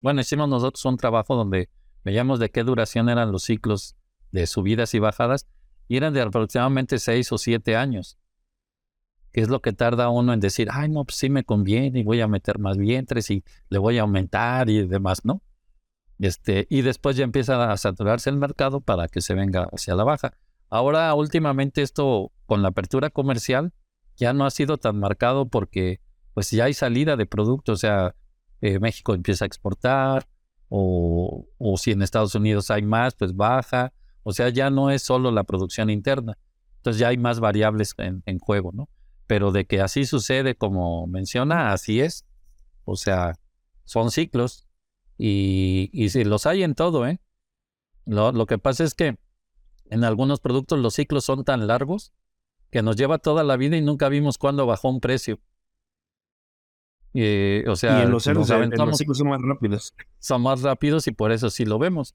bueno, hicimos nosotros un trabajo donde veíamos de qué duración eran los ciclos de subidas y bajadas y eran de aproximadamente seis o siete años, que es lo que tarda uno en decir, ay, no, pues sí me conviene y voy a meter más vientres y le voy a aumentar y demás, ¿no? Este, y después ya empieza a saturarse el mercado para que se venga hacia la baja. Ahora, últimamente, esto con la apertura comercial ya no ha sido tan marcado porque pues ya hay salida de productos, o sea, eh, México empieza a exportar, o, o si en Estados Unidos hay más, pues baja, o sea, ya no es solo la producción interna. Entonces ya hay más variables en, juego, ¿no? Pero de que así sucede como menciona, así es. O sea, son ciclos y, y si los hay en todo, ¿eh? Lo, lo que pasa es que en algunos productos los ciclos son tan largos que nos lleva toda la vida y nunca vimos cuándo bajó un precio. Eh, o sea, y en los, ciclos son más rápidos. Son más rápidos y por eso sí lo vemos.